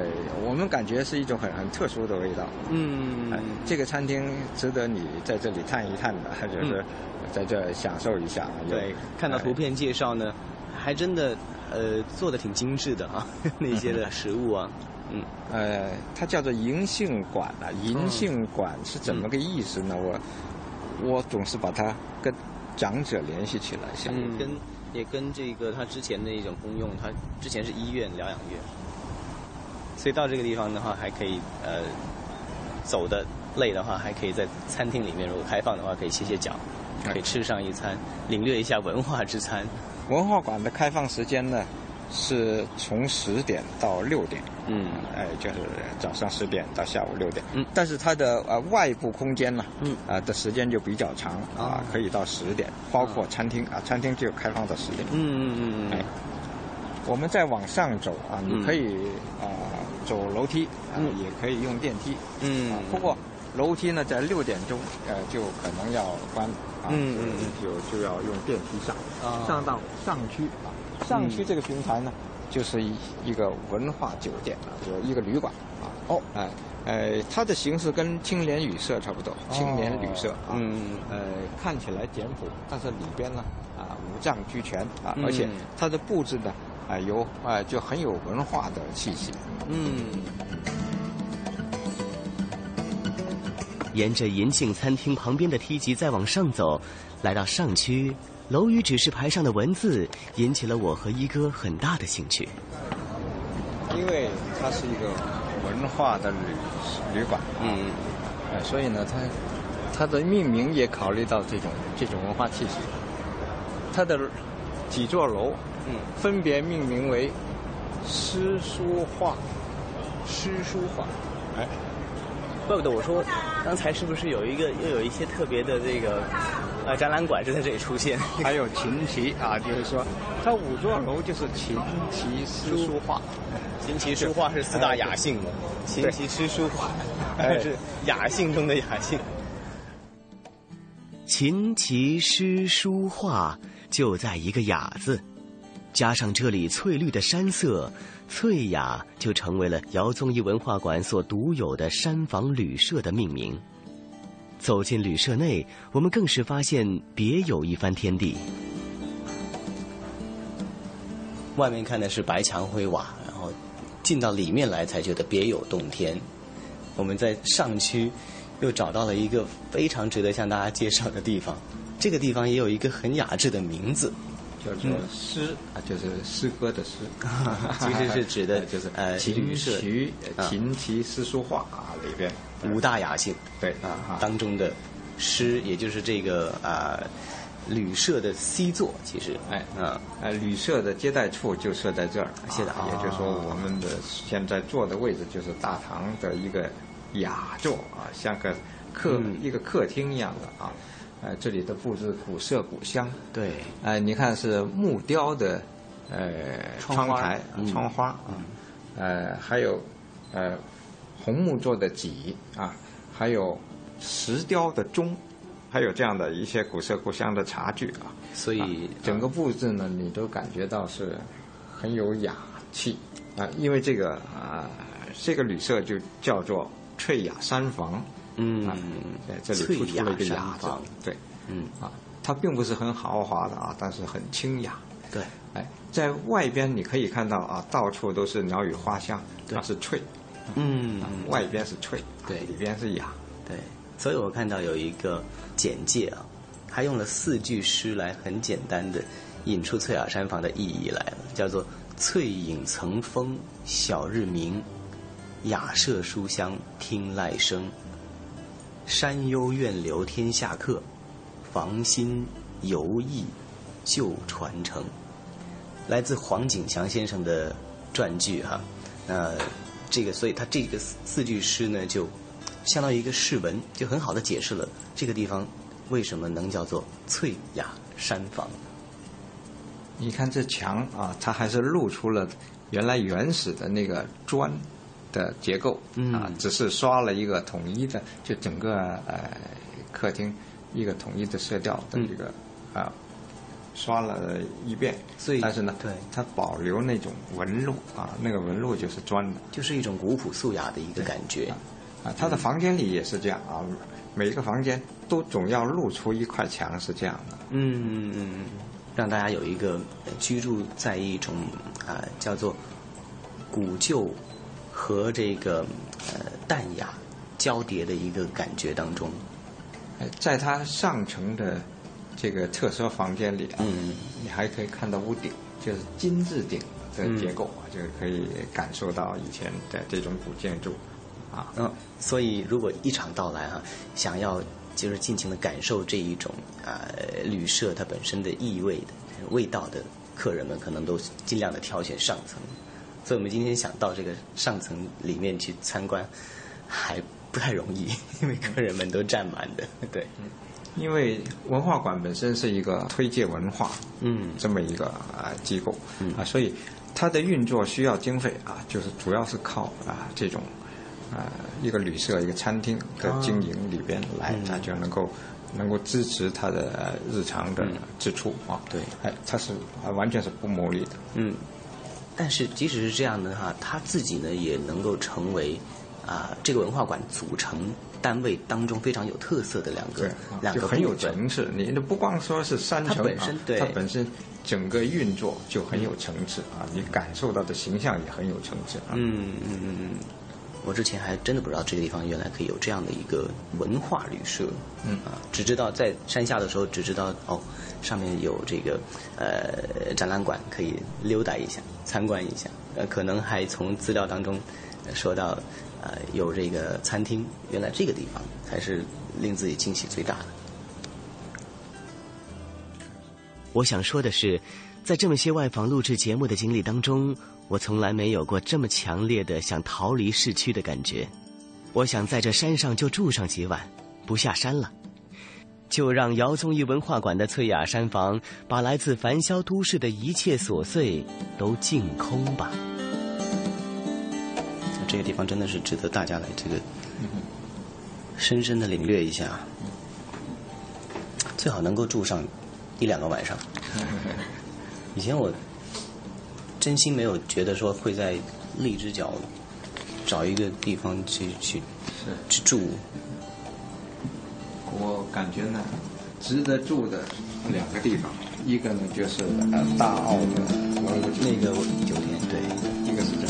我们感觉是一种很很特殊的味道。嗯，这个餐厅值得你在这里探一探的，就是在这享受一下。对，看到图片介绍呢，还真的呃做的挺精致的啊，那些的食物啊。嗯，呃，它叫做银杏馆啊，银杏馆是怎么个意思呢？我我总是把它跟长者联系起来，像跟也跟这个他之前的一种功用，他之前是医院疗养院，所以到这个地方的话，还可以呃走的累的话，还可以在餐厅里面，如果开放的话，可以歇歇脚，可以吃上一餐，领略一下文化之餐。文化馆的开放时间呢？是从十点到六点，嗯，哎，就是早上十点到下午六点，嗯，但是它的呃外部空间呢，嗯，啊的时间就比较长啊，可以到十点，包括餐厅啊，餐厅就开放到十点，嗯嗯嗯嗯，我们再往上走啊，你可以啊走楼梯，啊也可以用电梯，嗯，不过楼梯呢在六点钟呃就可能要关，啊，嗯嗯嗯，就就要用电梯上，上到上区啊。上区这个平台呢，就是一一个文化酒店啊，就一个旅馆啊。哦，哎，呃，它的形式跟青年旅社差不多，青年旅社啊。嗯。呃，看起来简朴，但是里边呢，啊，五脏俱全啊，而且它的布置呢，啊，有啊，就很有文化的气息。嗯。沿着银杏餐厅旁边的梯级再往上走，来到上区。楼宇指示牌上的文字引起了我和一哥很大的兴趣，因为它是一个文化的旅旅馆，嗯，呃，所以呢，它它的命名也考虑到这种这种文化气息。它的几座楼，嗯，分别命名为诗书画，诗书画，哎，怪不得我说刚才是不是有一个又有一些特别的这个。呃，展览馆就在这里出现，还有琴棋啊，就是说，它五座楼就是琴棋诗书画，琴棋书画是四大雅兴嘛，琴棋诗书画 是雅兴中的雅兴。琴棋诗书画就在一个雅字，加上这里翠绿的山色，翠雅就成为了姚宗义文化馆所独有的山房旅社的命名。走进旅社内，我们更是发现别有一番天地。外面看的是白墙灰瓦，然后进到里面来才觉得别有洞天。我们在上区又找到了一个非常值得向大家介绍的地方，这个地方也有一个很雅致的名字，叫做诗啊，就是诗歌的诗，其实是指的 就是呃琴棋琴棋诗书画啊里边。五大雅兴，对啊，当中的诗，也就是这个啊旅社的 C 座，其实哎啊，呃旅社的接待处就设在这儿，现在也就是说我们的现在坐的位置就是大堂的一个雅座啊，像个客一个客厅一样的啊，呃这里的布置古色古香，对，哎你看是木雕的呃窗台窗花啊，呃还有呃。红木做的几啊，还有石雕的钟，还有这样的一些古色古香的茶具啊，所以整个布置呢，你都感觉到是很有雅气啊。因为这个啊，这个旅社就叫做翠雅山房，嗯，在这里突出了一个雅字，对，嗯啊，它并不是很豪华的啊，但是很清雅，对，哎，在外边你可以看到啊，到处都是鸟语花香，它是翠。嗯，外边是翠，对，里边是雅，对。所以我看到有一个简介啊，他用了四句诗来很简单的引出翠雅山房的意义来了，叫做“翠影层峰晓日明，雅舍书香听籁声。山幽怨留天下客，房心犹忆旧传承，来自黄景祥先生的传句哈。那这个，所以他这个四四句诗呢，就相当于一个释文，就很好的解释了这个地方为什么能叫做翠雅山房。你看这墙啊，它还是露出了原来原始的那个砖的结构啊，只是刷了一个统一的，就整个呃客厅一个统一的色调的这个啊刷了一遍，所以但是呢，对。它保留那种纹路啊，那个纹路就是砖的，就是一种古朴素雅的一个感觉。啊。他的房间里也是这样啊，每一个房间都总要露出一块墙是这样的，嗯嗯嗯。让大家有一个居住在一种啊叫做古旧和这个呃淡雅交叠的一个感觉当中。在它上层的这个特色房间里啊，你还可以看到屋顶，就是金字顶的结构啊，就是可以感受到以前的这种古建筑啊。嗯，所以如果一场到来哈，想要。就是尽情的感受这一种啊旅社它本身的意味的味道的客人们，可能都尽量的挑选上层。所以我们今天想到这个上层里面去参观，还不太容易，因为客人们都占满的。对，因为文化馆本身是一个推介文化嗯这么一个啊机构啊，所以它的运作需要经费啊，就是主要是靠啊这种。呃，一个旅社、一个餐厅的经营里边来，它就能够能够支持它的日常的支出啊。对，哎，它是啊，完全是不牟利的。嗯，但是即使是这样的哈，他自己呢也能够成为啊这个文化馆组成单位当中非常有特色的两个两个很有层次。你不光说是三层，它本身对它本身整个运作就很有层次啊，你感受到的形象也很有层次啊。嗯嗯嗯嗯。我之前还真的不知道这个地方原来可以有这样的一个文化旅社，嗯啊，只知道在山下的时候只知道哦，上面有这个呃展览馆可以溜达一下、参观一下，呃，可能还从资料当中说到呃有这个餐厅，原来这个地方才是令自己惊喜最大的。我想说的是，在这么些外访录制节目的经历当中。我从来没有过这么强烈的想逃离市区的感觉，我想在这山上就住上几晚，不下山了，就让姚宗义文化馆的翠雅山房把来自繁嚣都市的一切琐碎都净空吧。这个地方真的是值得大家来这个深深的领略一下，最好能够住上一两个晚上。以前我。真心没有觉得说会在荔枝角找一个地方去去去住。我感觉呢，值得住的两个地方，一个呢就是呃大澳的那个酒店，对，一个是这。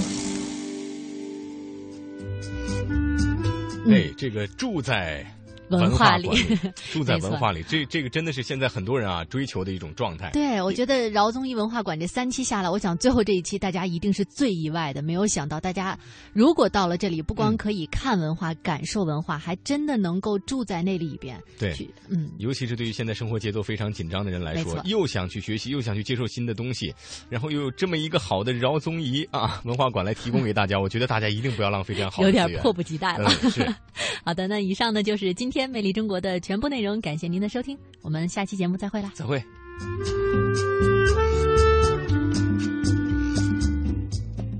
哎，这个住在。文化里，住在文化里，这这个真的是现在很多人啊追求的一种状态。对，我觉得饶宗颐文化馆这三期下来，我想最后这一期大家一定是最意外的。没有想到，大家如果到了这里，不光可以看文化、感受文化，还真的能够住在那里边。对，嗯，尤其是对于现在生活节奏非常紧张的人来说，又想去学习，又想去接受新的东西，然后又有这么一个好的饶宗颐啊文化馆来提供给大家，我觉得大家一定不要浪费这样好的有点迫不及待了。是，好的，那以上呢就是今天。美丽中国的全部内容，感谢您的收听，我们下期节目再会啦！再会。